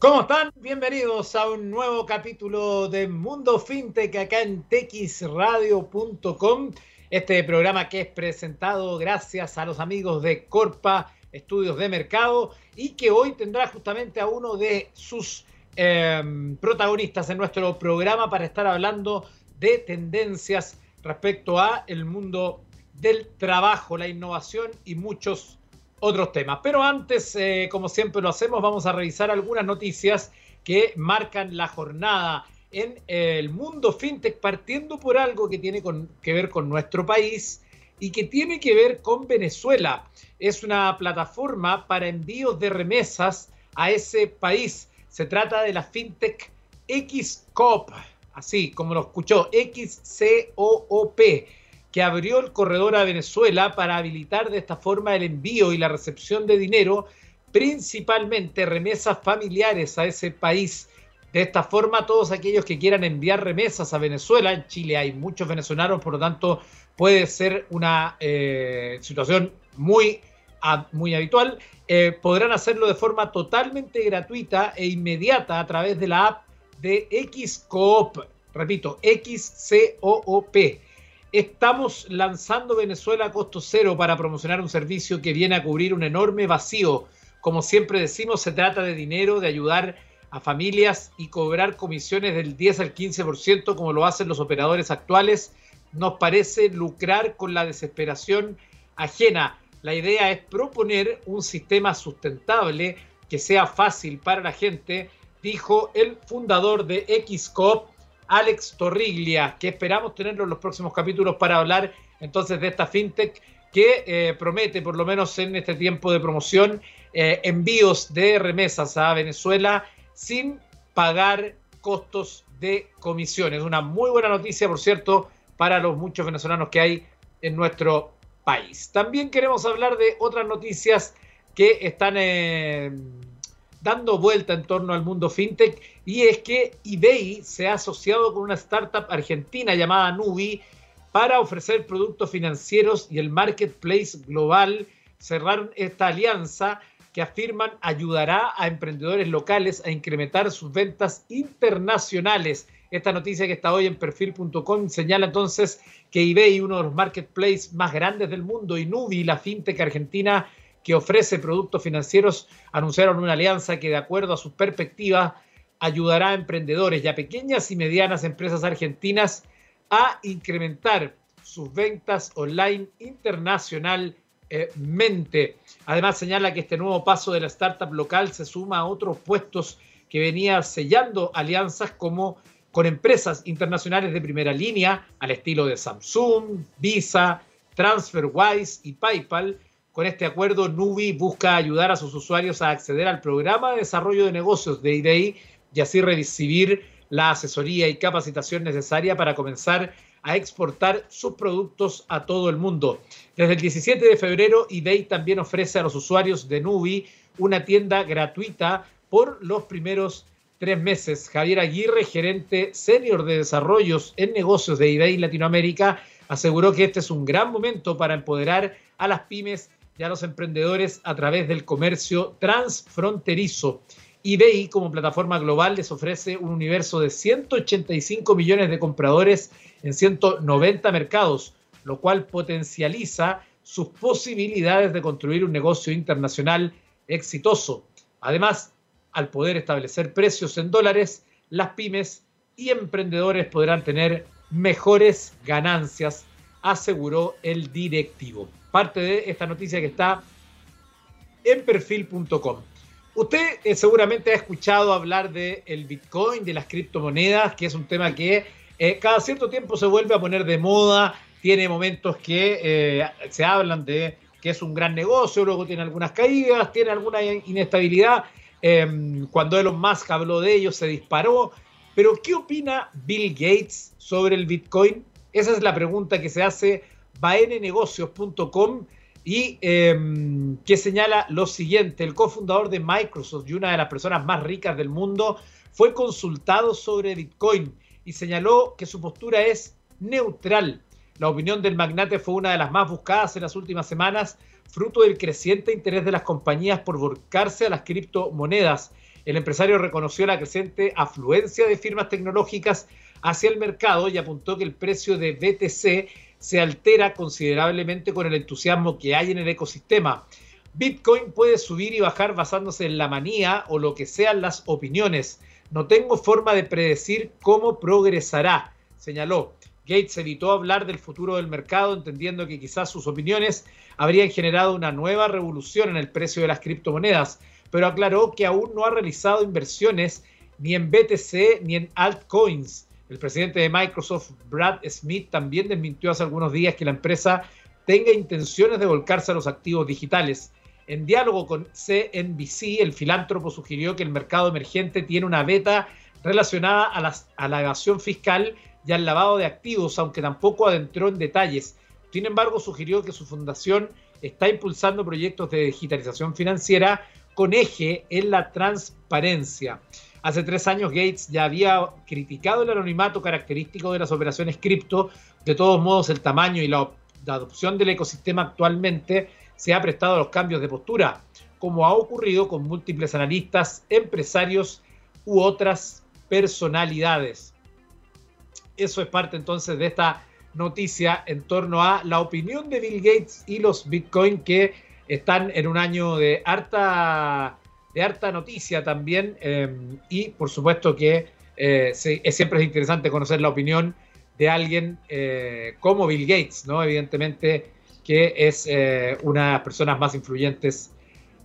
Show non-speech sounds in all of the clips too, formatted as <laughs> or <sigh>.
¿Cómo están? Bienvenidos a un nuevo capítulo de Mundo FinTech acá en texradio.com. Este programa que es presentado gracias a los amigos de Corpa Estudios de Mercado y que hoy tendrá justamente a uno de sus eh, protagonistas en nuestro programa para estar hablando de tendencias respecto a el mundo del trabajo, la innovación y muchos otros temas. Pero antes, eh, como siempre lo hacemos, vamos a revisar algunas noticias que marcan la jornada en el mundo fintech, partiendo por algo que tiene que ver con nuestro país y que tiene que ver con Venezuela. Es una plataforma para envíos de remesas a ese país. Se trata de la fintech XCOP, así como lo escuchó, XCOOP que abrió el corredor a Venezuela para habilitar de esta forma el envío y la recepción de dinero, principalmente remesas familiares a ese país. De esta forma, todos aquellos que quieran enviar remesas a Venezuela, en Chile hay muchos venezolanos, por lo tanto puede ser una eh, situación muy, muy habitual, eh, podrán hacerlo de forma totalmente gratuita e inmediata a través de la app de XCOOP. Repito, XCOOP Estamos lanzando Venezuela a costo cero para promocionar un servicio que viene a cubrir un enorme vacío. Como siempre decimos, se trata de dinero, de ayudar a familias y cobrar comisiones del 10 al 15% como lo hacen los operadores actuales. Nos parece lucrar con la desesperación ajena. La idea es proponer un sistema sustentable que sea fácil para la gente, dijo el fundador de Xcop, Alex Torriglia, que esperamos tenerlo en los próximos capítulos para hablar entonces de esta fintech que eh, promete, por lo menos en este tiempo de promoción, eh, envíos de remesas a Venezuela sin pagar costos de comisiones. Una muy buena noticia, por cierto, para los muchos venezolanos que hay en nuestro país. También queremos hablar de otras noticias que están dando vuelta en torno al mundo fintech y es que eBay se ha asociado con una startup argentina llamada Nubi para ofrecer productos financieros y el marketplace global cerraron esta alianza que afirman ayudará a emprendedores locales a incrementar sus ventas internacionales. Esta noticia que está hoy en perfil.com señala entonces que eBay, uno de los marketplaces más grandes del mundo, y Nubi, la fintech argentina, que ofrece productos financieros anunciaron una alianza que de acuerdo a sus perspectivas ayudará a emprendedores y a pequeñas y medianas empresas argentinas a incrementar sus ventas online internacionalmente. Además señala que este nuevo paso de la startup local se suma a otros puestos que venía sellando alianzas como con empresas internacionales de primera línea al estilo de Samsung, Visa, TransferWise y PayPal, con este acuerdo, Nubi busca ayudar a sus usuarios a acceder al programa de desarrollo de negocios de eBay y así recibir la asesoría y capacitación necesaria para comenzar a exportar sus productos a todo el mundo. Desde el 17 de febrero, eBay también ofrece a los usuarios de Nubi una tienda gratuita por los primeros tres meses. Javier Aguirre, gerente senior de desarrollos en negocios de eBay Latinoamérica, aseguró que este es un gran momento para empoderar a las pymes y a los emprendedores a través del comercio transfronterizo. eBay como plataforma global les ofrece un universo de 185 millones de compradores en 190 mercados, lo cual potencializa sus posibilidades de construir un negocio internacional exitoso. Además, al poder establecer precios en dólares, las pymes y emprendedores podrán tener mejores ganancias, aseguró el directivo parte de esta noticia que está en perfil.com. Usted eh, seguramente ha escuchado hablar del el Bitcoin, de las criptomonedas, que es un tema que eh, cada cierto tiempo se vuelve a poner de moda, tiene momentos que eh, se hablan de que es un gran negocio, luego tiene algunas caídas, tiene alguna inestabilidad. Em, cuando Elon Musk habló de ello, se disparó. Pero, ¿qué opina Bill Gates sobre el Bitcoin? Esa es la pregunta que se hace baenenegocios.com y em, que señala lo siguiente, el cofundador de Microsoft y una de las personas más ricas del mundo fue consultado sobre Bitcoin y señaló que su postura es neutral. La opinión del magnate fue una de las más buscadas en las últimas semanas, fruto del creciente interés de las compañías por volcarse a las criptomonedas. el empresario reconoció la creciente afluencia de firmas tecnológicas hacia el mercado y apuntó que el precio de BTC se altera considerablemente con el entusiasmo que hay en el ecosistema. Bitcoin puede subir y bajar basándose en la manía o lo que sean las opiniones. No tengo forma de predecir cómo progresará, señaló. Gates evitó hablar del futuro del mercado, entendiendo que quizás sus opiniones habrían generado una nueva revolución en el precio de las criptomonedas, pero aclaró que aún no ha realizado inversiones ni en BTC ni en altcoins. El presidente de Microsoft, Brad Smith, también desmintió hace algunos días que la empresa tenga intenciones de volcarse a los activos digitales. En diálogo con CNBC, el filántropo sugirió que el mercado emergente tiene una beta relacionada a, la evasión fiscal y al lavado de activos, aunque tampoco adentró en detalles. Sin embargo, sugirió que su fundación está impulsando proyectos de digitalización financiera con eje en la transparencia. Hace tres años Gates ya había criticado el anonimato característico de las operaciones cripto. De todos modos, el tamaño y la, adopción del ecosistema actualmente se ha prestado a los cambios de postura, como ha ocurrido con múltiples analistas, empresarios u otras personalidades. Eso es parte entonces de esta noticia en torno a la opinión de Bill Gates y los Bitcoin que están en un año de harta de harta noticia también em, y por supuesto que eh, es, siempre es interesante conocer la opinión de alguien eh, como Bill Gates, ¿no? Evidentemente que es eh, una de las personas más influyentes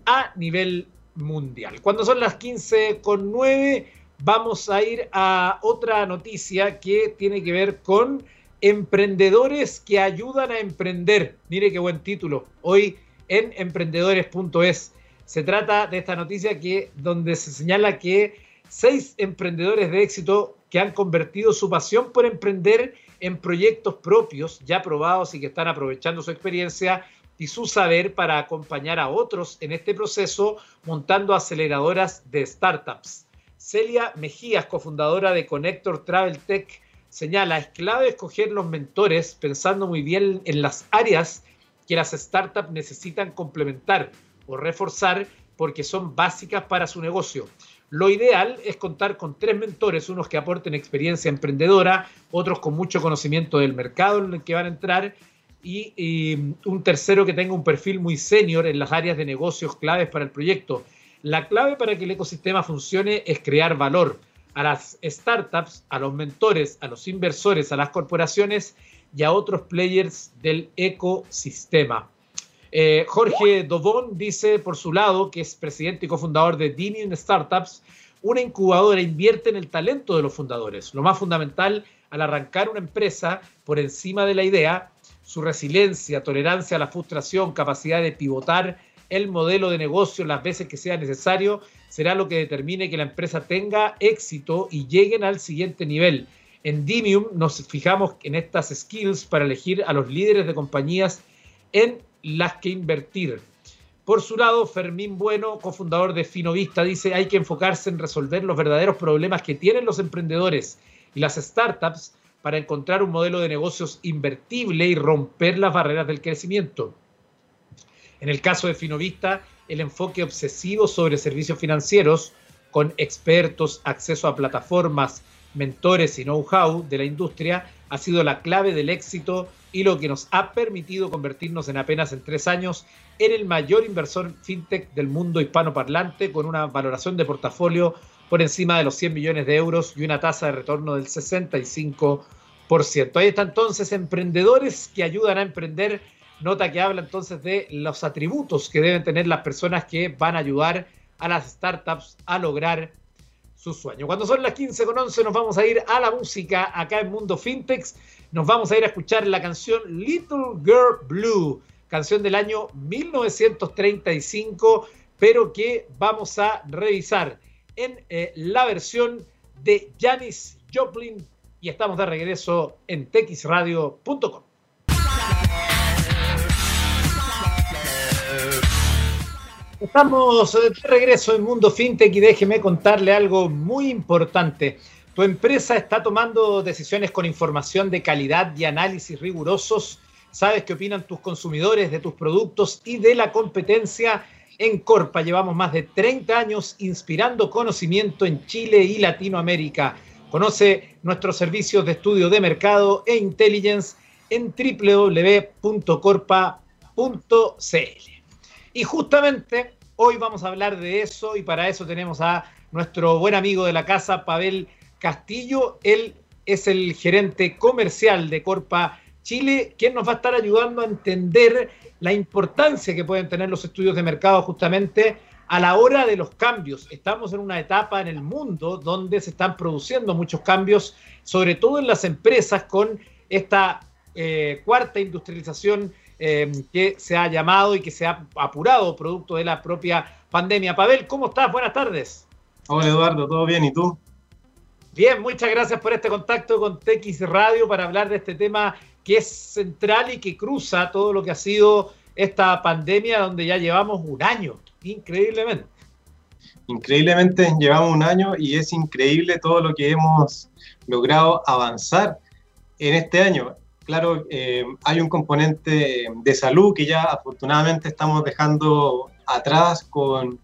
a nivel mundial. Cuando son las 15 con 9, vamos a ir a otra noticia que tiene que ver con emprendedores que ayudan a emprender. Mire qué buen título. Hoy en emprendedores.es. Se trata de esta noticia que, donde se señala que seis emprendedores de éxito que han convertido su pasión por emprender en proyectos propios ya probados y que están aprovechando su experiencia y su saber para acompañar a otros en este proceso montando aceleradoras de startups. Celia Mejías, cofundadora de Connector Travel Tech, señala, es clave escoger los mentores pensando muy bien en las áreas que las startups necesitan complementar o reforzar porque son básicas para su negocio. Lo ideal es contar con tres mentores, unos que aporten experiencia emprendedora, otros con mucho conocimiento del mercado en el que van a entrar y, un tercero que tenga un perfil muy senior en las áreas de negocios claves para el proyecto. La clave para que el ecosistema funcione es crear valor a las startups, a los mentores, a los inversores, a las corporaciones y a otros players del ecosistema. Eh, Jorge Dovón dice por su lado, que es presidente y cofundador de Dinion Startups, una incubadora invierte en el talento de los fundadores. Lo más fundamental al arrancar una empresa por encima de la idea, su resiliencia, tolerancia a la frustración, capacidad de pivotar el modelo de negocio las veces que sea necesario, será lo que determine que la empresa tenga éxito y lleguen al siguiente nivel. En Dimium nos fijamos en estas skills para elegir a los líderes de compañías en las que invertir. Por su lado, Fermín Bueno, cofundador de Finovista, dice hay que enfocarse en resolver los verdaderos problemas que tienen los emprendedores y las startups para encontrar un modelo de negocios invertible y romper las barreras del crecimiento. En el caso de Finovista, el enfoque obsesivo sobre servicios financieros, con expertos, acceso a plataformas, mentores y know-how de la industria ha sido la clave del éxito y lo que nos ha permitido convertirnos en apenas en tres años en el mayor inversor fintech del mundo hispanoparlante con una valoración de portafolio por encima de los 100 millones de euros y una tasa de retorno del 65%. Ahí está entonces emprendedores que ayudan a emprender. Nota que habla entonces de los atributos que deben tener las personas que van a ayudar a las startups a lograr su sueño. Cuando son las 15 con 11 nos vamos a ir a la música acá en Mundo Fintech. Nos vamos a ir a escuchar la canción Little Girl Blue, canción del año 1935, pero que vamos a revisar en eh, la versión de Janis Joplin y estamos de regreso en texradio.com. Estamos de regreso en Mundo FinTech y déjeme contarle algo muy importante. Tu empresa está tomando decisiones con información de calidad y análisis rigurosos. Sabes qué opinan tus consumidores de tus productos y de la competencia En Corpa llevamos más de 30 años inspirando conocimiento en Chile y Latinoamérica. Conoce nuestros servicios de estudio de mercado e intelligence en www.corpa.cl. Y justamente hoy vamos a hablar de eso y para eso tenemos a nuestro buen amigo de la casa, Pavel Castillo. Él es el gerente comercial de Corpa Chile, quien nos va a estar ayudando a entender la importancia que pueden tener los estudios de mercado justamente a la hora de los cambios. Estamos en una etapa en el mundo donde se están produciendo muchos cambios, sobre todo en las empresas con esta eh, cuarta industrialización eh, que se ha llamado y que se ha apurado producto de la propia pandemia. Pavel, ¿cómo estás? Buenas tardes. Hola Eduardo, ¿todo bien? ¿Y tú? Bien, muchas gracias por este contacto con TX Radio para hablar de este tema que es central y que cruza todo lo que ha sido esta pandemia donde ya llevamos un año, increíblemente. Increíblemente llevamos un año y es increíble todo lo que hemos logrado avanzar en este año. Claro, eh, hay un componente de salud que ya afortunadamente estamos dejando atrás con,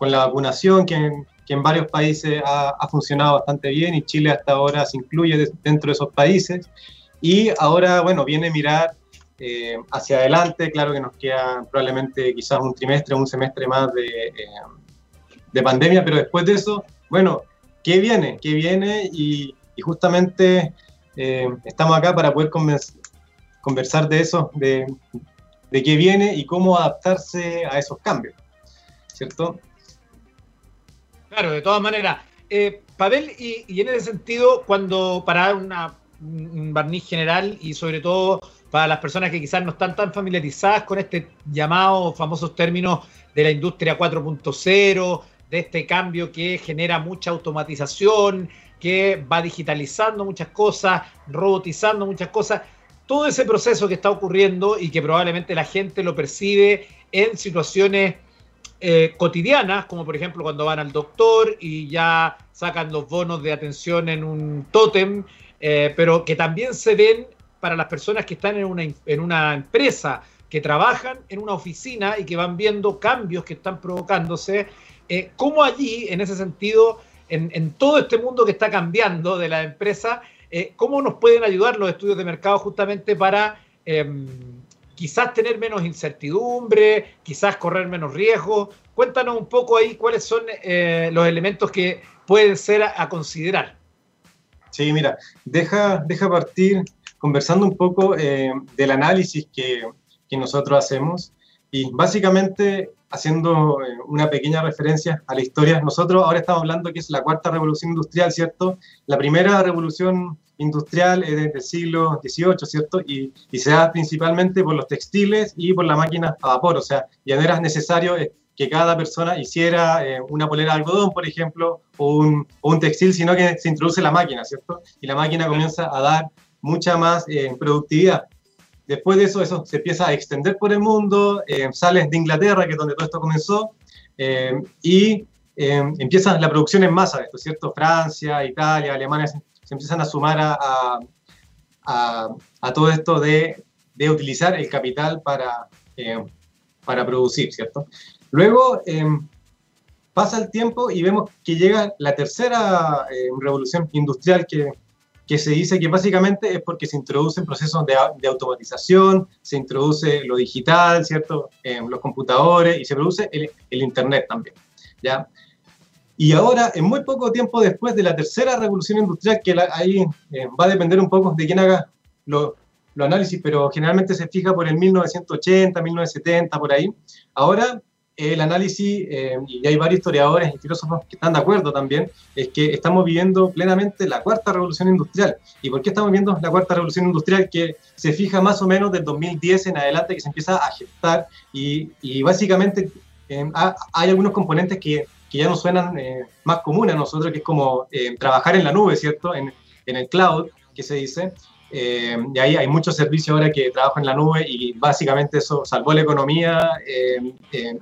la vacunación, que en, varios países ha, funcionado bastante bien y Chile hasta ahora se incluye dentro de esos países. Y ahora, bueno, viene mirar eh, hacia adelante, claro que nos queda probablemente quizás un trimestre, un semestre más de, eh, de pandemia, pero después de eso, bueno, ¿qué viene? ¿Qué viene? Y justamente eh, estamos acá para poder conversar de eso, de, qué viene y cómo adaptarse a esos cambios, ¿cierto? Claro, de todas maneras. Eh, Pavel, y, y, en ese sentido, cuando para una un barniz general y sobre todo para las personas que quizás no están tan familiarizadas con este llamado famosos términos de la industria 4.0, de este cambio que genera mucha automatización, que va digitalizando muchas cosas, robotizando muchas cosas, todo ese proceso que está ocurriendo y que probablemente la gente lo percibe en situaciones eh, cotidianas, como por ejemplo cuando van al doctor y ya sacan los bonos de atención en un tótem, eh, pero que también se ven para las personas que están en una, en una empresa, que trabajan en una oficina y que van viendo cambios que están provocándose, eh, cómo allí, en ese sentido, en, todo este mundo que está cambiando de la empresa, eh, cómo nos pueden ayudar los estudios de mercado justamente para eh, quizás tener menos incertidumbre, quizás correr menos riesgo. Cuéntanos un poco ahí cuáles son eh, los elementos que pueden ser a, a considerar. Sí, mira, deja, deja partir conversando un poco eh, del análisis que, que, nosotros hacemos y básicamente haciendo eh, una pequeña referencia a la historia. Nosotros ahora estamos hablando que es la cuarta revolución industrial, ¿cierto? La primera revolución industrial es desde el siglo XVIII, ¿cierto? Y, y, se da principalmente por los textiles y por la máquina a vapor, o sea, ya no era necesario eh, que cada persona hiciera eh, una polera de algodón, por ejemplo, o un, o un, textil, sino que se introduce la máquina, ¿cierto? Y la máquina comienza a dar mucha más eh, productividad. Después de eso, eso se empieza a extender por el mundo, eh, sales de Inglaterra, que es donde todo esto comenzó, eh, y empieza la producción en masa esto, ¿cierto? Francia, Italia, Alemania se, se empiezan a sumar a, a, a, a todo esto de, de, utilizar el capital para, para producir, ¿cierto? Luego eh, pasa el tiempo y vemos que llega la tercera eh, revolución industrial que, que, se dice que básicamente es porque se introducen procesos de, de automatización, se introduce lo digital, ¿cierto? Eh, los computadores y se produce el, el, Internet también, ¿ya? Y ahora, en muy poco tiempo después de la tercera revolución industrial, que la, ahí eh, va a depender un poco de quién haga los lo análisis, pero generalmente se fija por el 1980, 1970, por ahí. Ahora el análisis, eh, y hay varios historiadores y filósofos que están de acuerdo también, es que estamos viviendo plenamente la cuarta revolución industrial. ¿Y por qué estamos viviendo la cuarta revolución industrial? Que se fija más o menos del 2010 en adelante, que se empieza a gestar y, y básicamente eh, hay algunos componentes que, que ya nos suenan eh, más comunes a nosotros, que es como eh, trabajar en la nube, ¿cierto? En, en el cloud, que se dice. Eh, y ahí hay muchos servicios ahora que trabajan en la nube y básicamente eso salvó la economía eh, en,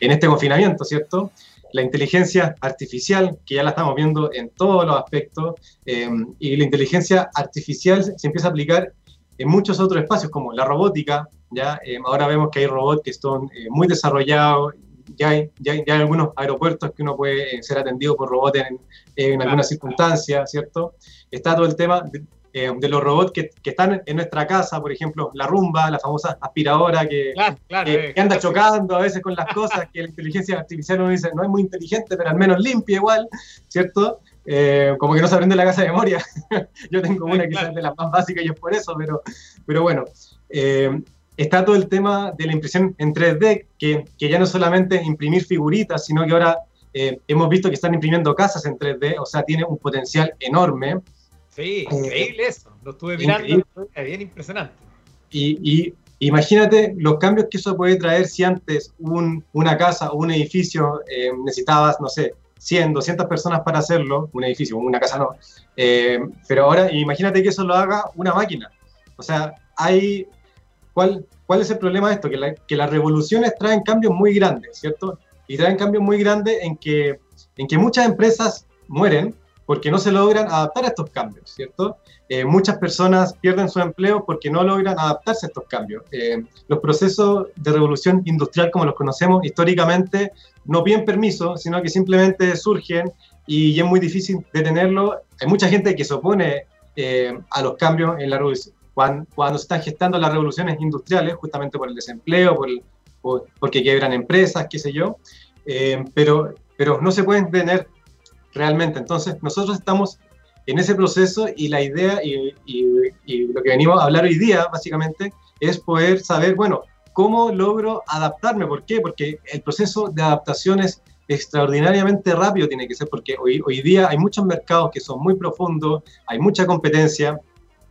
en, este confinamiento, ¿cierto? La inteligencia artificial, que ya la estamos viendo en todos los aspectos, eh, y la inteligencia artificial se empieza a aplicar en muchos otros espacios, como la robótica, ¿ya? ahora vemos que hay robots que están muy desarrollados, ya hay, ya, hay, algunos aeropuertos que uno puede ser atendido por robots en, en algunas circunstancias, ¿cierto? Está todo el tema eh, de los robots que, que, están en nuestra casa, por ejemplo, la rumba, la famosa aspiradora que, que, eh, anda chocando a veces con las cosas, que la inteligencia artificial uno dice, no es muy inteligente, pero al menos limpia igual, ¿cierto? Eh, como que no se aprende la casa de memoria. <laughs> Yo tengo una que es de las más básicas y es por eso, pero, pero bueno. está todo el tema de la impresión en 3D, que, que ya no solamente imprimir figuritas, sino que ahora hemos visto que están imprimiendo casas en 3D, o sea, tiene un potencial enorme. Sí, eh, increíble eso. Lo estuve mirando, bien impresionante. Y, imagínate los cambios que eso puede traer si antes una casa o un edificio eh, necesitabas, no sé, 100, 200 personas para hacerlo, un edificio, una casa no. Eh, pero ahora imagínate que eso lo haga una máquina. O sea, hay... ¿Cuál, cuál es el problema de esto? Que, que las revoluciones traen cambios muy grandes, ¿cierto? Y traen cambios muy grandes en que, en que muchas empresas mueren porque no se logran adaptar a estos cambios, ¿cierto? Eh, muchas personas pierden su empleo porque no logran adaptarse a estos cambios. Eh, los procesos de revolución industrial, como los conocemos históricamente, no piden permiso, sino que simplemente surgen y es muy difícil detenerlo. Hay mucha gente que se opone eh, a los cambios en la revolución. Cuando, se están gestando las revoluciones industriales, justamente por el desempleo, por, porque quiebran empresas, qué sé yo, pero, pero no se pueden detener realmente. Entonces, nosotros estamos en ese proceso y la idea y, lo que venimos a hablar hoy día, básicamente, es poder saber, bueno, ¿cómo logro adaptarme? ¿Por qué? Porque el proceso de adaptación es extraordinariamente rápido, tiene que ser, porque hoy, hoy día hay muchos mercados que son muy profundos, hay mucha competencia,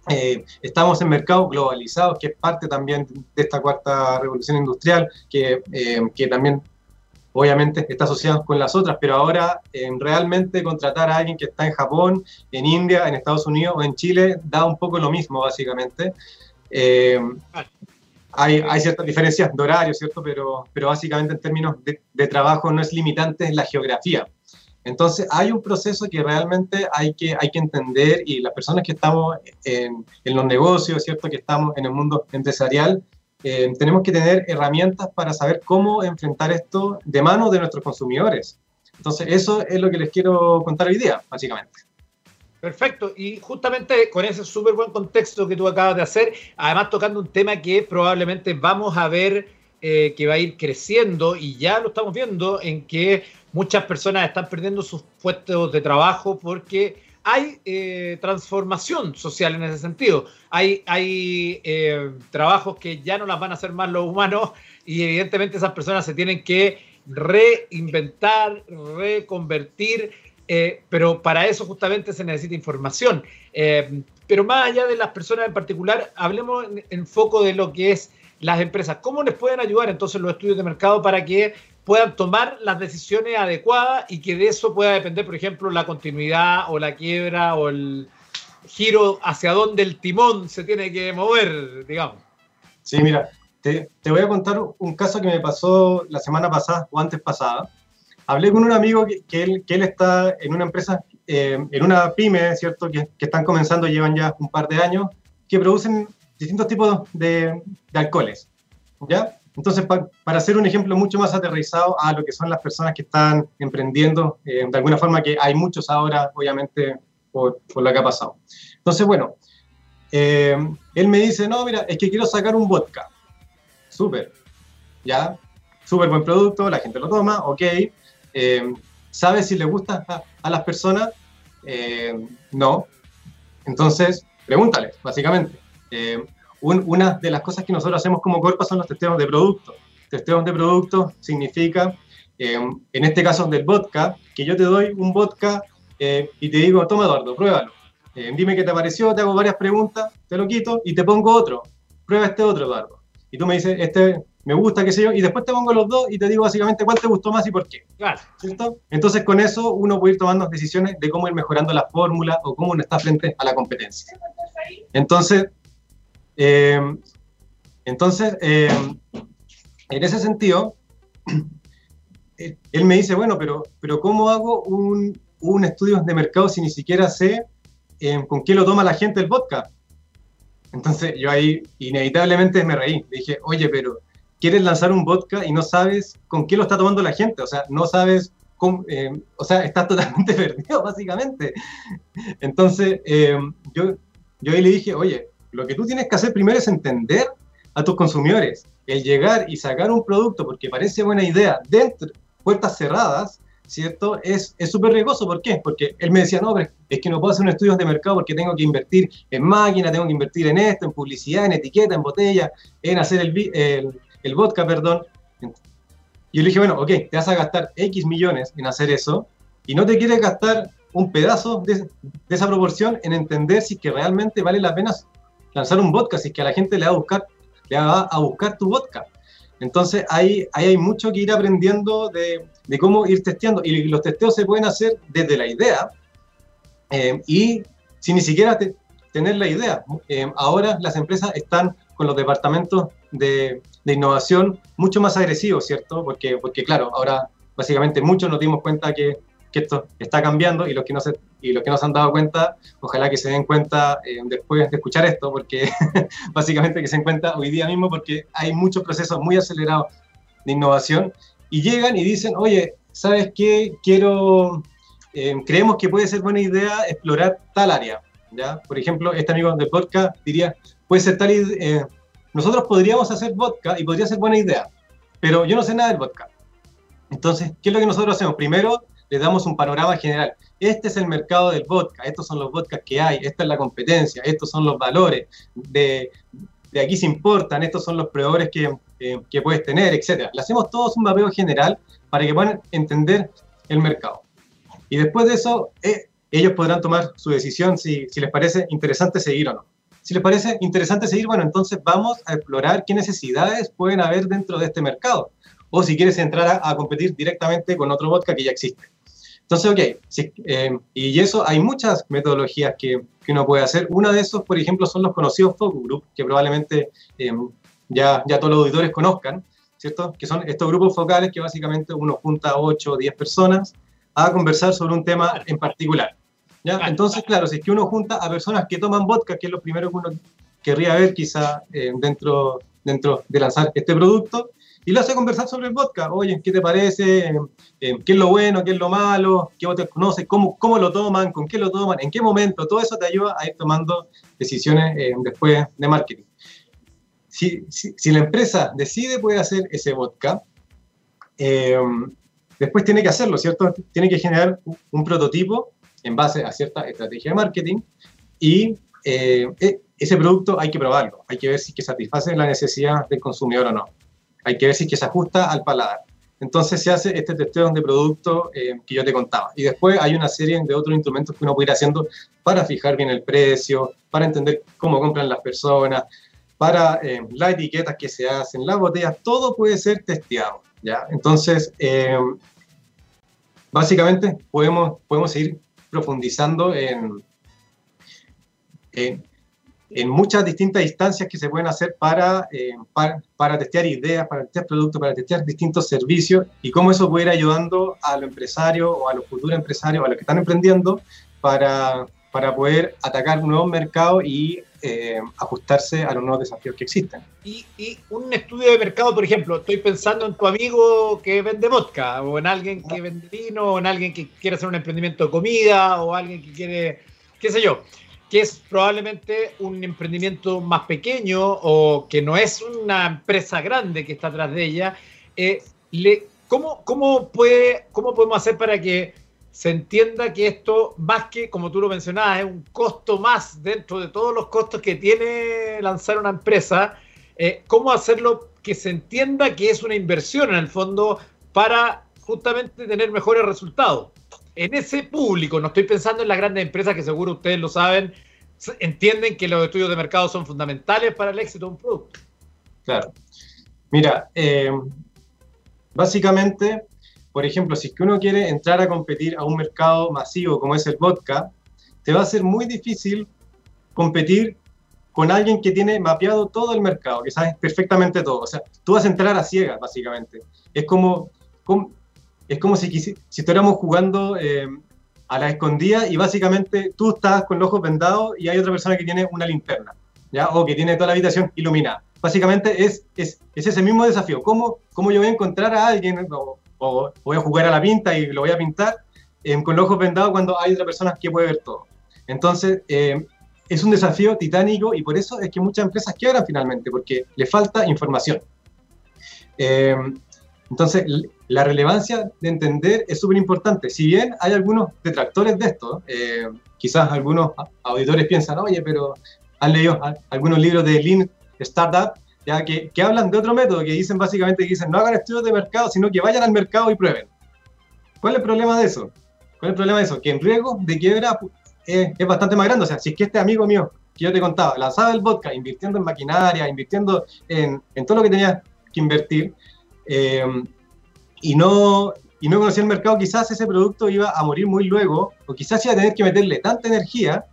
eh, estamos en mercados globalizados, que es parte también de esta cuarta revolución industrial, que, eh, que también obviamente está asociado con las otras, pero ahora eh, realmente contratar a alguien que está en Japón, en India, en Estados Unidos o en Chile da un poco lo mismo, básicamente. Eh, hay, hay, ciertas diferencias de horario, ¿cierto? Pero, pero básicamente en términos de, trabajo no es limitante la geografía. Entonces hay un proceso que realmente hay que, hay que entender y las personas que estamos en, en los negocios, ¿cierto? Que estamos en el mundo empresarial, eh, tenemos que tener herramientas para saber cómo enfrentar esto de mano de nuestros consumidores. Entonces, eso es lo que les quiero contar hoy día, básicamente. Perfecto, y justamente con ese súper buen contexto que tú acabas de hacer, además tocando un tema que probablemente vamos a ver eh, que va a ir creciendo y ya lo estamos viendo en que muchas personas están perdiendo sus puestos de trabajo porque hay eh, transformación social en ese sentido. Hay, eh, trabajos que ya no las van a hacer más los humanos y evidentemente esas personas se tienen que reinventar, reconvertir, eh, pero para eso justamente se necesita información. pero más allá de las personas en particular, hablemos en, en foco de lo que es las empresas. ¿Cómo les pueden ayudar entonces los estudios de mercado para que puedan tomar las decisiones adecuadas y que de eso pueda depender, por ejemplo, la continuidad o la quiebra o el giro hacia donde el timón se tiene que mover, digamos. Sí, mira, te, voy a contar un caso que me pasó la semana pasada o antes pasada. Hablé con un amigo que, él, que él, está en una empresa, eh, en una pyme, ¿cierto? Que, que, están comenzando, llevan ya un par de años, que producen distintos tipos de, de alcoholes, ¿ya? Entonces, para hacer un ejemplo mucho más aterrizado a lo que son las personas que están emprendiendo, eh, de alguna forma que hay muchos ahora, obviamente, por, por lo que ha pasado. Entonces, bueno, eh, él me dice, no, mira, es que quiero sacar un vodka. Súper, ¿ya? Súper buen producto, la gente lo toma, ok. Eh, ¿Sabe si le gusta a, a las personas? no. Entonces, pregúntale, básicamente una de las cosas que nosotros hacemos como Corpa son los testeos de producto. Testeos de producto significa, eh, en este caso del vodka, que yo te doy un vodka eh, y te digo, toma Eduardo, pruébalo. Eh, dime qué te pareció, te hago varias preguntas, te lo quito y te pongo otro. Prueba este otro, Eduardo. Y tú me dices, este me gusta, qué sé yo, y después te pongo los dos y te digo básicamente cuál te gustó más y por qué. Claro. ¿Cierto? Entonces con eso uno puede ir tomando decisiones de cómo ir mejorando la fórmula o cómo uno está frente a la competencia. Entonces, eh, entonces, eh, en ese sentido, él me dice, bueno, pero, pero ¿cómo hago un, un estudio de mercado si ni siquiera sé eh, con qué lo toma la gente el vodka? Entonces yo ahí inevitablemente me reí. Dije, oye, pero quieres lanzar un vodka y no sabes con qué lo está tomando la gente, o sea, no sabes eh, o sea, estás totalmente <laughs> perdido, básicamente. Entonces, eh, yo, yo ahí le dije, oye, lo que tú tienes que hacer primero es entender a tus consumidores. El llegar y sacar un producto porque parece buena idea dentro, puertas cerradas, ¿cierto? Es súper riesgoso. ¿Por qué? Porque él me decía, no, pero es que no puedo hacer un estudio de mercado porque tengo que invertir en máquina, tengo que invertir en esto, en publicidad, en etiqueta, en botella, en hacer el, el, el vodka, perdón. Y yo le dije, bueno, ok, te vas a gastar X millones en hacer eso y no te quieres gastar un pedazo de, esa proporción en entender si que realmente vale la pena lanzar un si es que a la gente le va a buscar, le va a buscar tu vodka. Entonces ahí, hay mucho que ir aprendiendo de, cómo ir testeando. Y los testeos se pueden hacer desde la idea eh, y sin ni siquiera tener la idea. Eh, ahora las empresas están con los departamentos de, de innovación mucho más agresivo, ¿cierto? Porque, porque claro, ahora básicamente muchos nos dimos cuenta que, que esto está cambiando y los que no se, y los que no se han dado cuenta, ojalá que se den cuenta eh, después de escuchar esto, porque <laughs> básicamente que se den cuenta hoy día mismo, porque hay muchos procesos muy acelerados de innovación y llegan y dicen, oye, ¿sabes qué? Quiero, eh, creemos que puede ser buena idea explorar tal área, ¿ya? Por ejemplo, este amigo de podcast diría, puede ser tal, eh, nosotros podríamos hacer vodka y podría ser buena idea, pero yo no sé nada del vodka. Entonces, ¿qué es lo que nosotros hacemos? Primero, le damos un panorama general. Este es el mercado del vodka, estos son los vodkas que hay, esta es la competencia, estos son los valores, de, de aquí se importan, estos son los proveedores que, eh, que puedes tener, etc. Le hacemos todos un mapeo general para que puedan entender el mercado. Y después de eso, eh, ellos podrán tomar su decisión si, si les parece interesante seguir o no. Si les parece interesante seguir, bueno, entonces vamos a explorar qué necesidades pueden haber dentro de este mercado. O si quieres entrar a, competir directamente con otro vodka que ya existe. Entonces, ok, eh, y eso hay muchas metodologías que, que, uno puede hacer. Una de esos, por ejemplo, son los conocidos focus group, que probablemente eh, ya, ya todos los auditores conozcan, ¿cierto? Que son estos grupos focales que básicamente uno junta a 8 o 10 personas a conversar sobre un tema en particular. Entonces, claro, si es que uno junta a personas que toman vodka, que es lo primero que uno querría ver quizá eh, dentro, dentro de lanzar este producto, y lo hace conversar sobre el vodka. Oye, ¿qué te parece? Eh, ¿Qué es lo bueno? ¿Qué es lo malo? ¿Qué vodka conoces? ¿Cómo, ¿Cómo lo toman? ¿Con qué lo toman? ¿En qué momento? Todo eso te ayuda a ir tomando decisiones eh, después de marketing. Si, si, la empresa decide poder hacer ese vodka, después tiene que hacerlo, ¿cierto? Tiene que generar un prototipo en base a cierta estrategia de marketing y eh, e, ese producto hay que probarlo, hay que ver si que satisface la necesidad del consumidor o no, hay que ver si que se ajusta al paladar. Entonces se hace este testeo de producto eh, que yo te contaba. Y después hay una serie de otros instrumentos que uno puede ir haciendo para fijar bien el precio, para entender cómo compran las personas, para eh, las etiquetas que se hacen, las botellas, todo puede ser testeado. ¿ya? Entonces, básicamente podemos, podemos seguir profundizando en, en, muchas distintas instancias que se pueden hacer para, eh, para, testear ideas, para testear productos, para testear distintos servicios y cómo eso puede ir ayudando a los empresarios o a los futuros empresarios, a los que están emprendiendo, para, para poder atacar un nuevo mercado y eh, ajustarse a los nuevos desafíos que existen. Y, y, un estudio de mercado, por ejemplo, estoy pensando en tu amigo que vende vodka, o en alguien que vende vino, o en alguien que quiere hacer un emprendimiento de comida, o alguien que quiere, qué sé yo, que es probablemente un emprendimiento más pequeño o que no es una empresa grande que está atrás de ella. Eh, ¿cómo, cómo, puede, ¿Cómo podemos hacer para que se entienda que esto, más que, como tú lo mencionabas, es un costo más dentro de todos los costos que tiene lanzar una empresa, eh, ¿cómo hacerlo que se entienda que es una inversión en el fondo para justamente tener mejores resultados? En ese público, no estoy pensando en las grandes empresas que seguro ustedes lo saben, entienden que los estudios de mercado son fundamentales para el éxito de un producto. Claro. Mira, eh, básicamente por ejemplo, si es que uno quiere entrar a competir a un mercado masivo como es el vodka, te va a ser muy difícil competir con alguien que tiene mapeado todo el mercado, que sabe perfectamente todo. O sea, tú vas a entrar a ciegas, básicamente. Es como, es como si, si estuviéramos jugando eh, a la escondida y básicamente tú estás con los ojos vendados y hay otra persona que tiene una linterna, ¿ya? O que tiene toda la habitación iluminada. básicamente es, es, ese mismo desafío. ¿Cómo, ¿Cómo yo voy a encontrar a alguien o, voy a jugar a la pinta y lo voy a pintar eh, con los ojos vendados cuando hay otra persona que puede ver todo? Entonces, eh, es un desafío titánico y por eso es que muchas empresas quiebran finalmente, porque le falta información. Eh, entonces, la relevancia de entender es súper importante. Si bien hay algunos detractores de esto, eh, quizás algunos auditores piensan, oye, pero han leído algunos libros de Lean Startup, ya que, que, hablan de otro método, que dicen básicamente que dicen, no hagan estudios de mercado, sino que vayan al mercado y prueben. ¿Cuál es el problema de eso? ¿Cuál es el problema de eso? Que en riesgo de quiebra es, es bastante más grande. O sea, si es que este amigo mío que yo te contaba, lanzaba el vodka invirtiendo en maquinaria, invirtiendo en, en todo lo que tenía que invertir, eh, y, no, y no conocía el mercado, quizás ese producto iba a morir muy luego, o quizás iba a tener que meterle tanta energía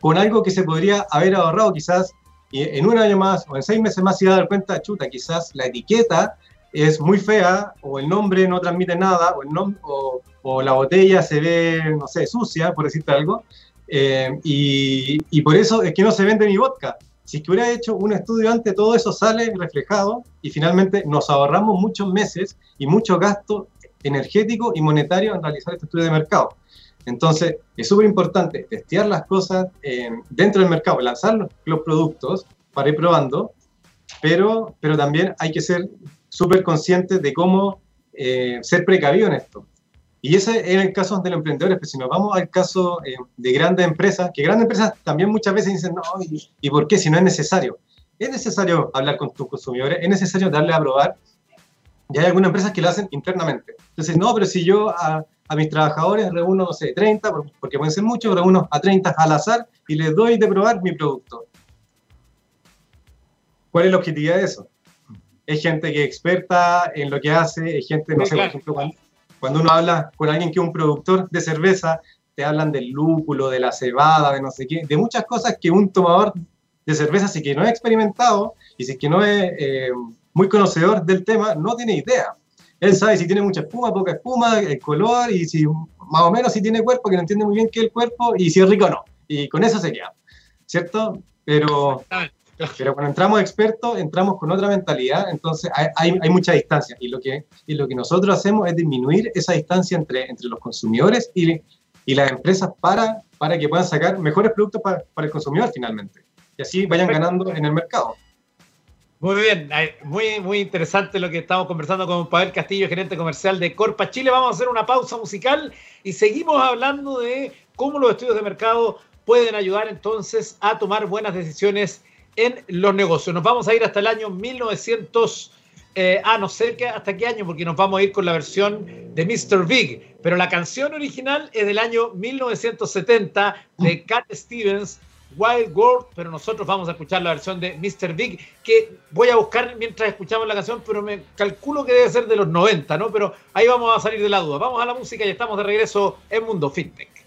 con algo que se podría haber ahorrado quizás y en un año más o en seis meses más se iba a dar cuenta, chuta, quizás la etiqueta es muy fea, o el nombre no transmite nada, o, el o, o la botella se ve, no sé, sucia, por decirte algo, eh, y, y, por eso es que no se vende mi vodka. Si es hubiera hecho un estudio antes, todo eso sale reflejado y finalmente nos ahorramos muchos meses y mucho gasto energético y monetario en realizar este estudio de mercado. Entonces, es súper importante testear las cosas eh, dentro del mercado, lanzar los, los, productos para ir probando, pero, pero también hay que ser súper conscientes de cómo eh, ser precavido en esto. Y ese es el caso de los emprendedores, pero si nos vamos al caso eh, de grandes empresas, que grandes empresas también muchas veces dicen, no, ¿y, por qué si no es necesario? Es necesario hablar con tus consumidores, es necesario darle a probar, y hay algunas empresas que lo hacen internamente. Entonces, no, pero si yo a, a mis trabajadores reúno, no sé, 30, porque pueden ser muchos, reúno a 30 al azar y les doy de probar mi producto. ¿Cuál es la objetividad de eso? Es gente que es experta en lo que hace, es gente, no sé, por ejemplo, cuando, cuando uno habla con alguien que es un productor de cerveza, te hablan del lúpulo, de la cebada, de no sé qué, de muchas cosas que un tomador de cerveza, si que no es experimentado y si que no es eh, muy conocedor del tema, no tiene idea. Él sabe si tiene mucha espuma, poca espuma, el color y si más o menos si tiene cuerpo, que no entiende muy bien qué es el cuerpo y si es rico o no. Y con eso se queda, ¿cierto? Pero pero cuando entramos expertos, entramos con otra mentalidad, entonces hay, hay, mucha distancia. Y lo, que, y lo que nosotros hacemos es disminuir esa distancia entre, entre los consumidores y, y las empresas para, para que puedan sacar mejores productos para, para el consumidor finalmente. Y así vayan ganando en el mercado. Muy bien, muy, muy interesante lo que estamos conversando con Pavel Castillo, gerente comercial de Corpa Chile. Vamos a hacer una pausa musical y seguimos hablando de cómo los estudios de mercado pueden ayudar entonces a tomar buenas decisiones en los negocios. Nos vamos a ir hasta el año 1900, eh, ah, no sé qué, hasta qué año, porque nos vamos a ir con la versión de Mr. Big, pero la canción original es del año 1970 de Cat Stevens, Wild World, pero nosotros vamos a escuchar la versión de Mr. Big, que voy a buscar mientras escuchamos la canción, pero me calculo que debe ser de los 90, ¿no? Pero ahí vamos a salir de la duda. Vamos a la música y estamos de regreso en Mundo Fintech.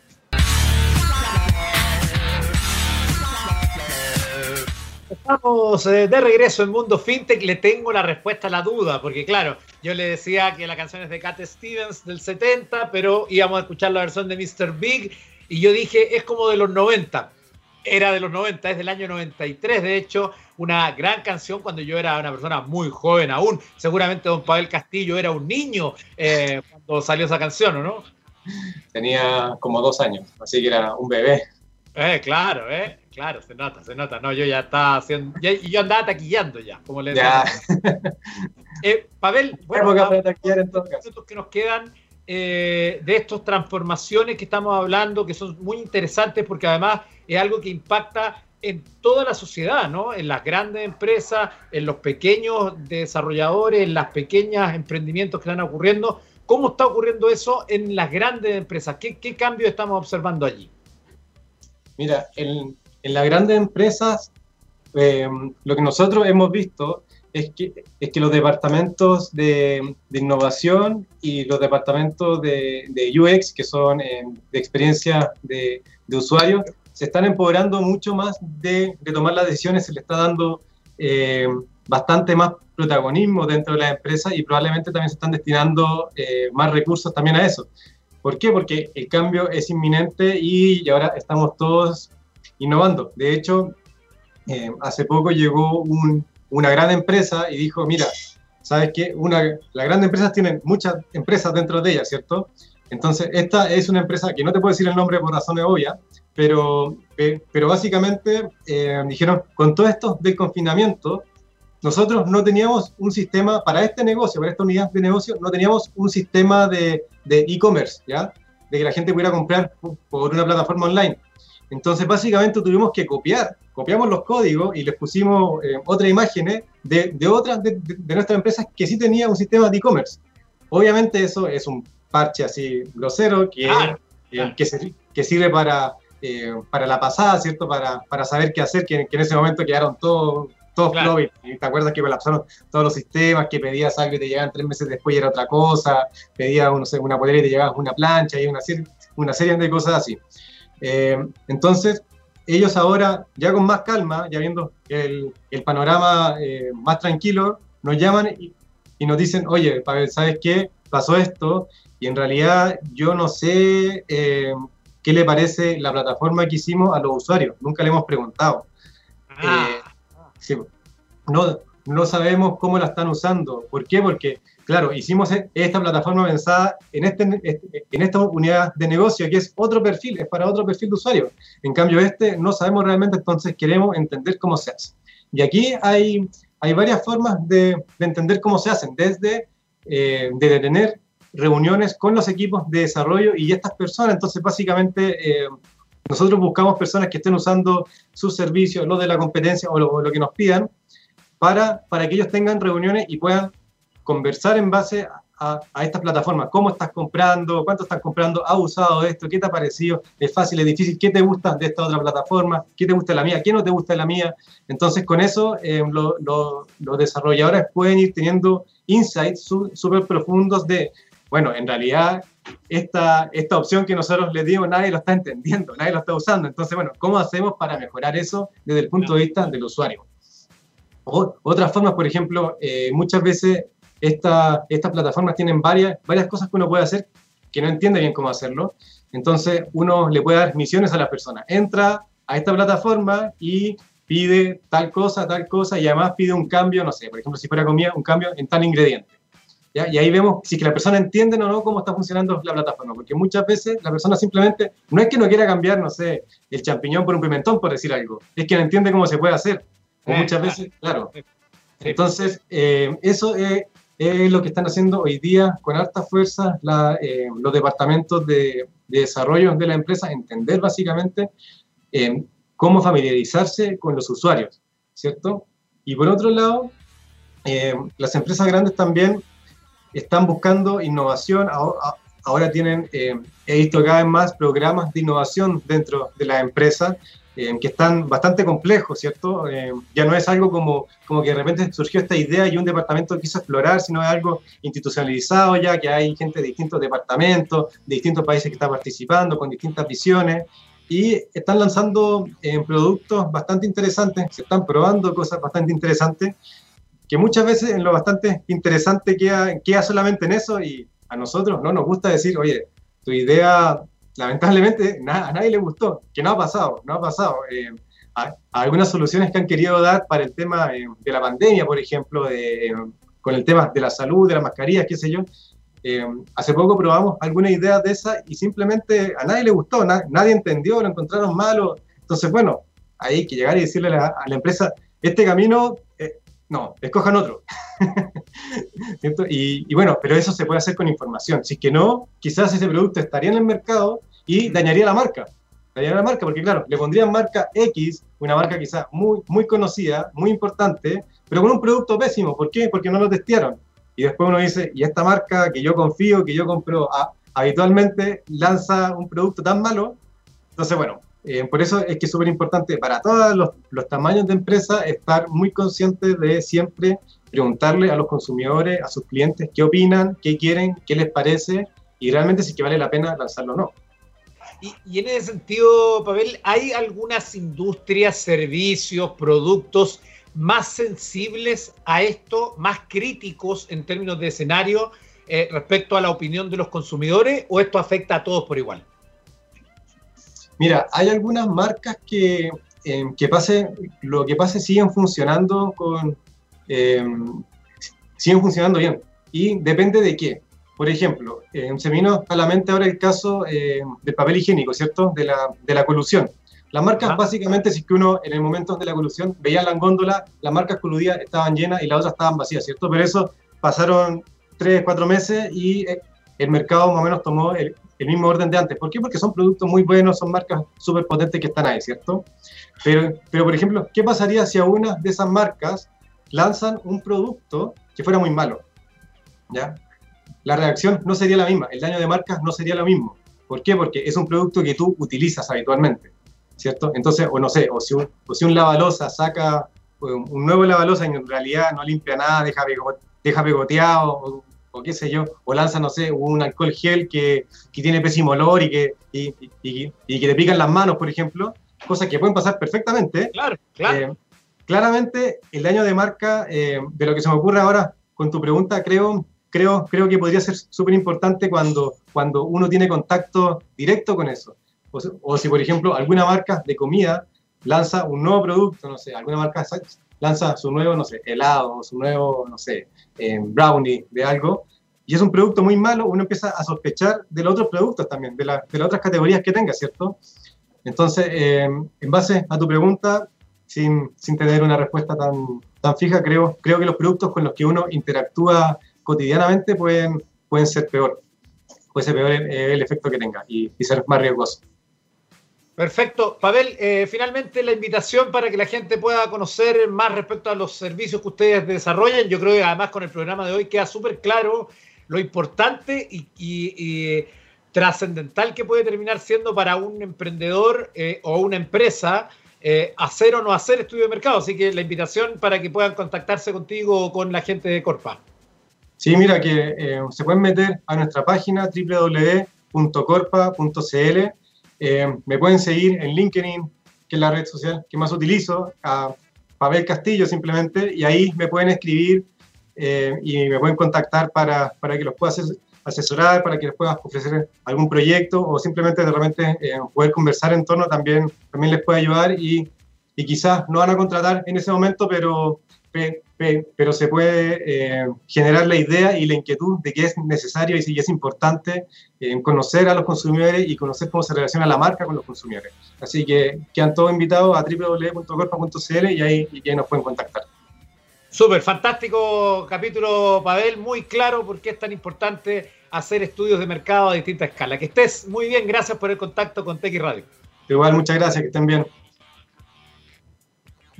Estamos eh, de regreso en Mundo FinTech. Le tengo la respuesta a la duda, porque claro, yo le decía que la canción es de Cat Stevens del 70, pero íbamos a escuchar la versión de Mr. Big y yo dije, es como de los 90. Era de los 90, es del año 93, de hecho, una gran canción cuando yo era una persona muy joven aún. Seguramente don Pavel Castillo era un niño eh, cuando salió esa canción, ¿o no? Tenía como dos años, así que era un bebé. Eh, claro, eh. Claro, se nota, se nota. No, yo ya estaba haciendo. y yo andaba taquillando ya, como le decía. <laughs> Eh, Pavel, bueno, para en todo caso. que nos quedan eh, de estas transformaciones que estamos hablando, que son muy interesantes porque además es algo que impacta en toda la sociedad, ¿no? En las grandes empresas, en los pequeños desarrolladores, en las pequeñas emprendimientos que están ocurriendo. ¿Cómo está ocurriendo eso en las grandes empresas? ¿Qué, qué cambios estamos observando allí? Mira, en, en las grandes empresas, eh, lo que nosotros hemos visto es que, es que los departamentos de, innovación y los departamentos de, UX, que son eh, de experiencia de, usuario, se están empoderando mucho más de, tomar las decisiones, se le está dando eh, bastante más protagonismo dentro de las empresas y probablemente también se están destinando más recursos también a eso. ¿Por qué? Porque el cambio es inminente y ahora estamos todos innovando. De hecho, eh, hace poco llegó un, una gran empresa y dijo, mira, ¿sabes qué? Una, las grandes empresas tienen muchas empresas dentro de ellas, ¿cierto? Entonces, esta es una empresa que no te puedo decir el nombre por razones obvias, pero, pero básicamente eh, dijeron, con todo esto del confinamiento, nosotros no teníamos un sistema para este negocio, para esta unidad de negocio, no teníamos un sistema de e-commerce, ¿ya? De que la gente pudiera comprar por una plataforma online. Entonces, básicamente tuvimos que copiar, copiamos los códigos y les pusimos eh, otras imágenes de, de otras de, nuestras empresas que sí tenían un sistema de e-commerce. Obviamente eso es un parche así grosero que, eh, que, que, sirve para, eh, para la pasada, ¿cierto? Para, para saber qué hacer, que, en ese momento quedaron todos todos claro. y te acuerdas que colapsaron todos los sistemas, que pedías algo y te llegaban tres meses después y era otra cosa, pedías no sé, una polera y te llegaba una plancha y una, una serie de cosas así. Eh, entonces, ellos ahora, ya con más calma, ya viendo el, el panorama eh, más tranquilo, nos llaman y, nos dicen, oye, Pavel, ¿sabes qué? Pasó esto y en realidad yo no sé eh, qué le parece la plataforma que hicimos a los usuarios, nunca le hemos preguntado. Ah. no, no sabemos cómo la están usando. ¿Por qué? Porque Claro, hicimos e-, esta plataforma pensada en, este, en esta unidad de negocio, que es otro perfil, es para otro perfil de usuario. En cambio, este no sabemos realmente, entonces queremos entender cómo se hace. Y aquí hay, hay varias formas de, entender cómo se hacen, desde eh, tener reuniones con los equipos de desarrollo y estas personas. Entonces, básicamente, eh, nosotros buscamos personas que estén usando sus servicios, lo de la competencia o lo, lo que nos pidan, para, para que ellos tengan reuniones y puedan conversar en base a, a estas plataformas. ¿Cómo estás comprando? ¿Cuánto estás comprando? ¿Has usado esto? ¿Qué te ha parecido? ¿Es fácil? ¿Es difícil? ¿Qué te gusta de esta otra plataforma? ¿Qué te gusta de la mía? ¿Qué no te gusta de la mía? Entonces, con eso, eh, los desarrolladores pueden ir teniendo insights súper profundos de, bueno, en realidad esta, esta opción que nosotros les dimos, nadie lo está entendiendo, nadie lo está usando. Entonces, bueno, ¿cómo hacemos para mejorar eso desde el punto de vista del usuario? O, otras formas, por ejemplo, eh, muchas veces esta, estas plataformas tienen varias, varias cosas que uno puede hacer que no entiende bien cómo hacerlo. Entonces, uno le puede dar misiones a la persona. Entra a esta plataforma y pide tal cosa, tal cosa, y además pide un cambio, no sé, por ejemplo, si fuera comida, un cambio en tal ingrediente. ¿ya? Y ahí vemos si que la persona entiende o no cómo está funcionando la plataforma, porque muchas veces la persona simplemente, no es que no quiera cambiar, no sé, el champiñón por un pimentón, por decir algo, es que no entiende cómo se puede hacer. O muchas veces, claro. Entonces, eh, eso es es lo que están haciendo hoy día con alta fuerza eh, los departamentos de, desarrollo de la empresa, entender básicamente eh, cómo familiarizarse con los usuarios, ¿cierto? Y por otro lado, eh, las empresas grandes también están buscando innovación, ahora, ahora tienen, he visto cada vez más programas de innovación dentro de la empresa eh, que están bastante complejos, ¿cierto? Eh, ya no es algo como, como que de repente surgió esta idea y un departamento quiso explorar, sino es algo institucionalizado ya, que hay gente de distintos departamentos, de distintos países que están participando, con distintas visiones, y están lanzando eh, productos bastante interesantes, se están probando cosas bastante interesantes, que muchas veces en lo bastante interesante queda, queda solamente en eso y a nosotros no nos gusta decir, oye, tu idea lamentablemente a nadie le gustó, que no ha pasado, no ha pasado. Eh, algunas soluciones que han querido dar para el tema eh, de la pandemia, por ejemplo, de, eh, con el tema de la salud, de las mascarillas, qué sé yo. hace poco probamos algunas ideas de esas y simplemente a nadie le gustó, nadie entendió, lo encontraron malo. Entonces, bueno, hay que llegar y decirle a la, a la empresa, este camino, no, escojan otro. <laughs> Y, bueno, pero eso se puede hacer con información. Si es que no, quizás ese producto estaría en el mercado y dañaría la marca. Dañaría la marca, porque claro, le pondrían marca X, una marca quizás muy, muy conocida, muy importante, pero con un producto pésimo. ¿Por qué? Porque no lo testearon. Y después uno dice, y esta marca que yo confío, que yo compro habitualmente, lanza un producto tan malo. Entonces, bueno, eh, por eso es que es súper importante para todos los, tamaños de empresa estar muy conscientes de siempre preguntarle a los consumidores, a sus clientes, qué opinan, qué quieren, qué les parece y realmente si que vale la pena lanzarlo o no. Y, en ese sentido, Pavel, ¿hay algunas industrias, servicios, productos más sensibles a esto, más críticos en términos de escenario eh, respecto a la opinión de los consumidores o esto afecta a todos por igual? Mira, hay algunas marcas que, eh, que pase, lo que pase siguen funcionando con, siguen funcionando bien. Y depende de qué. Por ejemplo, se me vino a la mente ahora el caso del papel higiénico, ¿cierto? De la, de la colusión. Las marcas, básicamente, si es que uno en el momento de la colusión veía la góndola, las marcas coludidas estaban llenas y las otras estaban vacías, ¿cierto? Pero eso pasaron tres, cuatro meses y eh, el mercado más o menos tomó el, mismo orden de antes. ¿Por qué? Porque son productos muy buenos, son marcas súper potentes que están ahí, ¿cierto? Pero, pero, por ejemplo, ¿qué pasaría si a una de esas marcas lanzan un producto que fuera muy malo? ¿Ya? La reacción no sería la misma, el daño de marcas no sería lo mismo. ¿Por qué? Porque es un producto que tú utilizas habitualmente. ¿cierto? Entonces, o no sé, o si un, o si un lavalosa saca un nuevo lavalosa y en realidad no limpia nada, deja, deja pegoteado, o, qué sé yo, o lanza, no sé, un alcohol gel que, que tiene pésimo olor y que, y, y, que te pican las manos, por ejemplo, cosas que pueden pasar perfectamente. Claro, claro. Eh, claramente, el daño de marca, eh, de lo que se me ocurre ahora con tu pregunta, creo, creo, creo que podría ser súper importante cuando, cuando uno tiene contacto directo con eso. O, si, por ejemplo, alguna marca de comida lanza un nuevo producto, no sé, alguna marca lanza su nuevo, no sé, helado, su nuevo, no sé, eh, brownie de algo, y es un producto muy malo, uno empieza a sospechar de los otros productos también, de, la, de las otras categorías que tenga, ¿cierto? Entonces, eh, en base a tu pregunta, sin, sin, tener una respuesta tan, tan fija, creo, creo que los productos con los que uno interactúa cotidianamente pueden, pueden ser peor, puede ser peor el, efecto que tenga y, y ser más riesgoso. Perfecto. Pavel, eh, finalmente la invitación para que la gente pueda conocer más respecto a los servicios que ustedes desarrollan. Yo creo que además con el programa de hoy queda súper claro lo importante y, trascendental que puede terminar siendo para un emprendedor eh, o una empresa eh, hacer o no hacer estudio de mercado. Así que la invitación para que puedan contactarse contigo o con la gente de Corpa. Sí, mira que se pueden meter a nuestra página www.corpa.cl eh, me pueden seguir en LinkedIn, que es la red social que más utilizo, a Pavel Castillo simplemente, y ahí me pueden escribir eh, y me pueden contactar para, para que los pueda asesorar, para que les pueda ofrecer algún proyecto o simplemente de repente eh, poder conversar en torno también, también les puede ayudar y, y quizás no van a contratar en ese momento, pero pero se puede eh, generar la idea y la inquietud de que es necesario y es importante eh, conocer a los consumidores y conocer cómo se relaciona la marca con los consumidores. Así que quedan todos invitados a www.corpa.cl y ahí, y ahí nos pueden contactar. Súper, fantástico capítulo, Pavel, muy claro por qué es tan importante hacer estudios de mercado a distinta escala. Que estés muy bien, gracias por el contacto con Tech Radio. Igual, muchas gracias, que estén bien.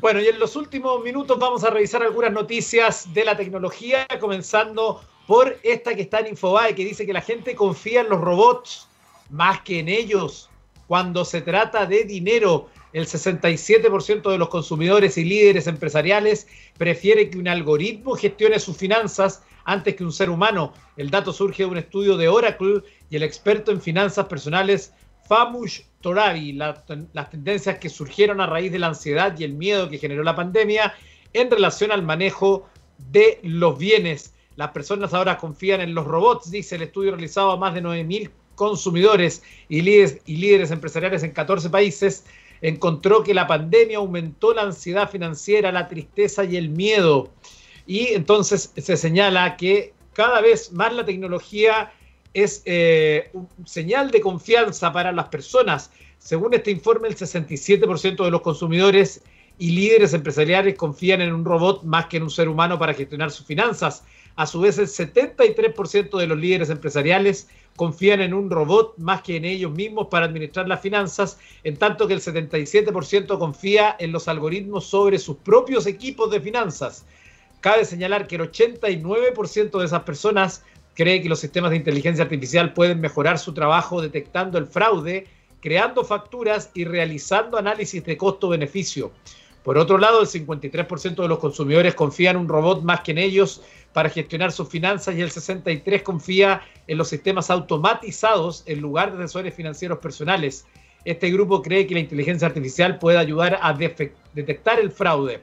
Bueno, y en los últimos minutos vamos a revisar algunas noticias de la tecnología, comenzando por esta que está en Infobae, que dice que la gente confía en los robots más que en ellos. Cuando se trata de dinero, el 67% de los consumidores y líderes empresariales prefiere que un algoritmo gestione sus finanzas antes que un ser humano. El dato surge de un estudio de Oracle y el experto en finanzas personales Famush Torabi, las tendencias que surgieron a raíz de la ansiedad y el miedo que generó la pandemia en relación al manejo de los bienes. Las personas ahora confían en los robots, dice el estudio realizado a más de 9.000 consumidores y líderes, y líderes empresariales en 14 países. Encontró que la pandemia aumentó la ansiedad financiera, la tristeza y el miedo. Y entonces se señala que cada vez más la tecnología es eh, un señal de confianza para las personas. Según este informe, el 67% de los consumidores y líderes empresariales confían en un robot más que en un ser humano para gestionar sus finanzas. A su vez, el 73% de los líderes empresariales confían en un robot más que en ellos mismos para administrar las finanzas, en tanto que el 77% confía en los algoritmos sobre sus propios equipos de finanzas. Cabe señalar que el 89% de esas personas cree que los sistemas de inteligencia artificial pueden mejorar su trabajo detectando el fraude, creando facturas y realizando análisis de costo-beneficio. Por otro lado, el 53% de los consumidores confía en un robot más que en ellos para gestionar sus finanzas y el 63% confía en los sistemas automatizados en lugar de asesores financieros personales. Este grupo cree que la inteligencia artificial puede ayudar a detectar el fraude.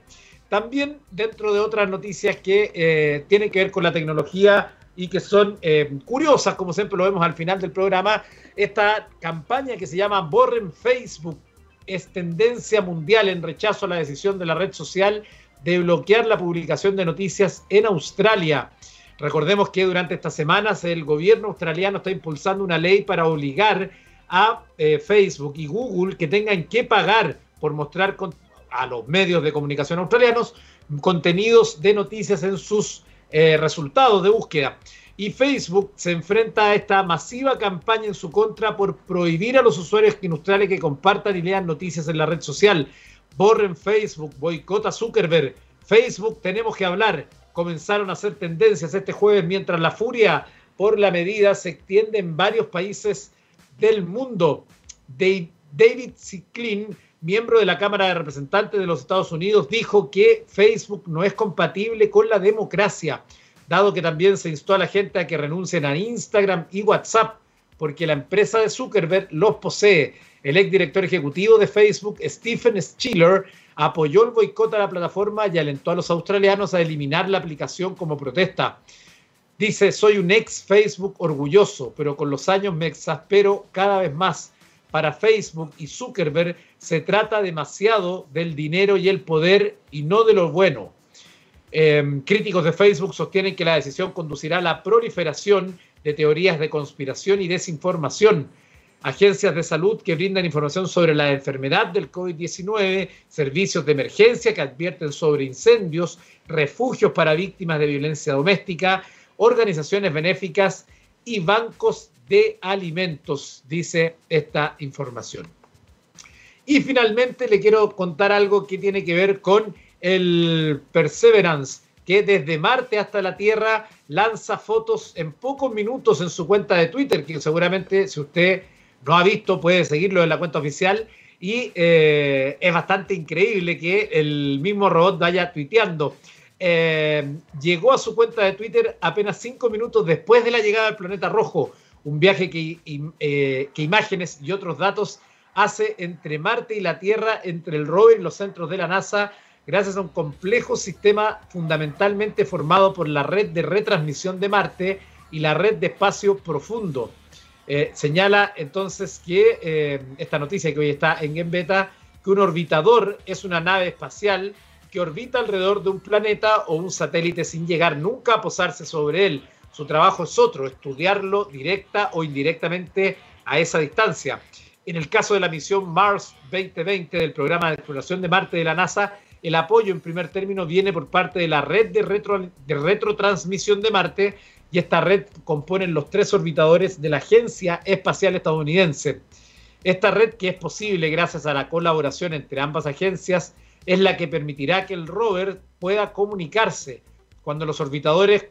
También dentro de otras noticias que eh, tienen que ver con la tecnología, y que son eh, curiosas, como siempre lo vemos al final del programa, esta campaña que se llama Borren Facebook es tendencia mundial en rechazo a la decisión de la red social de bloquear la publicación de noticias en Australia. Recordemos que durante estas semanas el gobierno australiano está impulsando una ley para obligar a eh, Facebook y Google que tengan que pagar por mostrar a los medios de comunicación australianos contenidos de noticias en sus eh, resultados de búsqueda. Y Facebook se enfrenta a esta masiva campaña en su contra por prohibir a los usuarios en Australia que compartan y lean noticias en la red social. Borren Facebook, boicota Zuckerberg. Facebook, tenemos que hablar. Comenzaron a hacer tendencias este jueves mientras la furia por la medida se extiende en varios países del mundo. David Ciclin, miembro de la Cámara de Representantes de los Estados Unidos, dijo que Facebook no es compatible con la democracia dado que también se instó a la gente a que renuncien a Instagram y WhatsApp, porque la empresa de Zuckerberg los posee. El exdirector ejecutivo de Facebook, Stephen Schiller, apoyó el boicot a la plataforma y alentó a los australianos a eliminar la aplicación como protesta. Dice, soy un ex Facebook orgulloso, pero con los años me exaspero cada vez más. Para Facebook y Zuckerberg se trata demasiado del dinero y el poder y no de lo bueno. Em, críticos de Facebook sostienen que la decisión conducirá a la proliferación de teorías de conspiración y desinformación. Agencias de salud que brindan información sobre la enfermedad del COVID-19, servicios de emergencia que advierten sobre incendios, refugios para víctimas de violencia doméstica, organizaciones benéficas y bancos de alimentos, dice esta información. Y finalmente le quiero contar algo que tiene que ver con el Perseverance, que desde Marte hasta la Tierra lanza fotos en pocos minutos en su cuenta de Twitter, que seguramente si usted no ha visto puede seguirlo en la cuenta oficial. Y eh, es bastante increíble que el mismo robot vaya tuiteando. Eh, llegó a su cuenta de Twitter apenas cinco minutos después de la llegada al planeta rojo, un viaje que, eh, que imágenes y otros datos hace entre Marte y la Tierra, entre el rover y los centros de la NASA, gracias a un complejo sistema fundamentalmente formado por la red de retransmisión de Marte y la red de espacio profundo. Eh, señala entonces que eh, esta noticia que hoy está en Gembeta, que un orbitador es una nave espacial que orbita alrededor de un planeta o un satélite sin llegar nunca a posarse sobre él. Su trabajo es otro, estudiarlo directa o indirectamente a esa distancia. En el caso de la misión Mars 2020 del programa de exploración de Marte de la NASA, el apoyo en primer término viene por parte de la red de, retro, retrotransmisión de Marte y esta red componen los tres orbitadores de la Agencia Espacial Estadounidense. Esta red, que es posible gracias a la colaboración entre ambas agencias, es la que permitirá que el rover pueda comunicarse. Cuando los orbitadores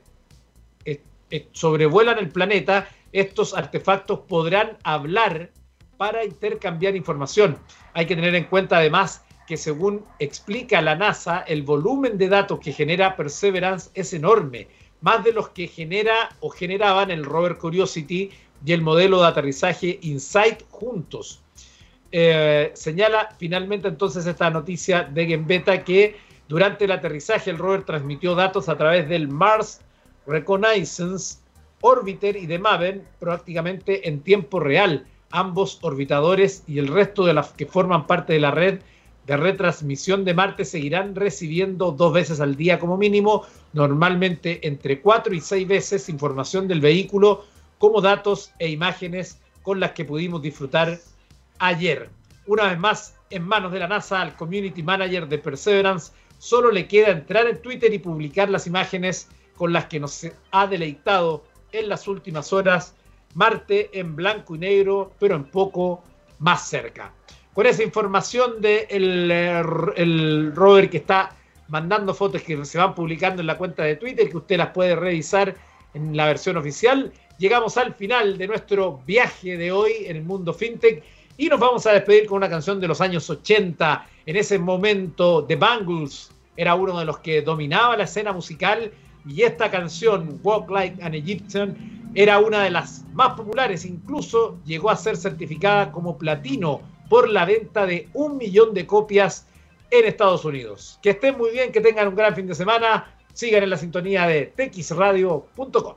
sobrevuelan el planeta, estos artefactos podrán hablar para intercambiar información. Hay que tener en cuenta además que según explica la NASA, el volumen de datos que genera Perseverance es enorme, más de los que genera o generaban el rover Curiosity y el modelo de aterrizaje InSight juntos. Eh, señala finalmente entonces esta noticia de Gembeta que durante el aterrizaje el rover transmitió datos a través del Mars Reconnaissance Orbiter y de Maven prácticamente en tiempo real. Ambos orbitadores y el resto de las que forman parte de la red de retransmisión de Marte seguirán recibiendo dos veces al día como mínimo, normalmente entre cuatro y seis veces información del vehículo como datos e imágenes con las que pudimos disfrutar ayer. Una vez más, en manos de la NASA, al Community Manager de Perseverance, solo le queda entrar en Twitter y publicar las imágenes con las que nos ha deleitado en las últimas horas Marte en blanco y negro, pero en poco más cerca con esa información de el rover que está mandando fotos que se van publicando en la cuenta de Twitter, que usted las puede revisar en la versión oficial. Llegamos al final de nuestro viaje de hoy en el mundo fintech y nos vamos a despedir con una canción de los años 80. En ese momento, The Bangles era uno de los que dominaba la escena musical y esta canción, Walk Like an Egyptian, era una de las más populares, incluso llegó a ser certificada como platino por la venta de un millón de copias en Estados Unidos. Que estén muy bien, que tengan un gran fin de semana. Sigan en la sintonía de texradio.com.